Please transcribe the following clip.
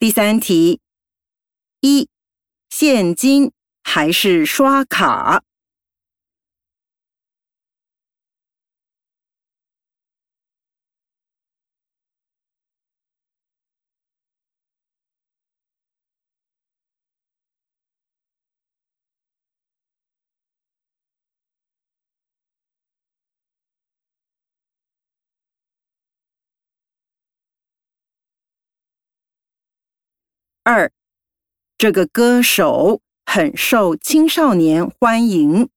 第三题：一、现金还是刷卡？二，这个歌手很受青少年欢迎。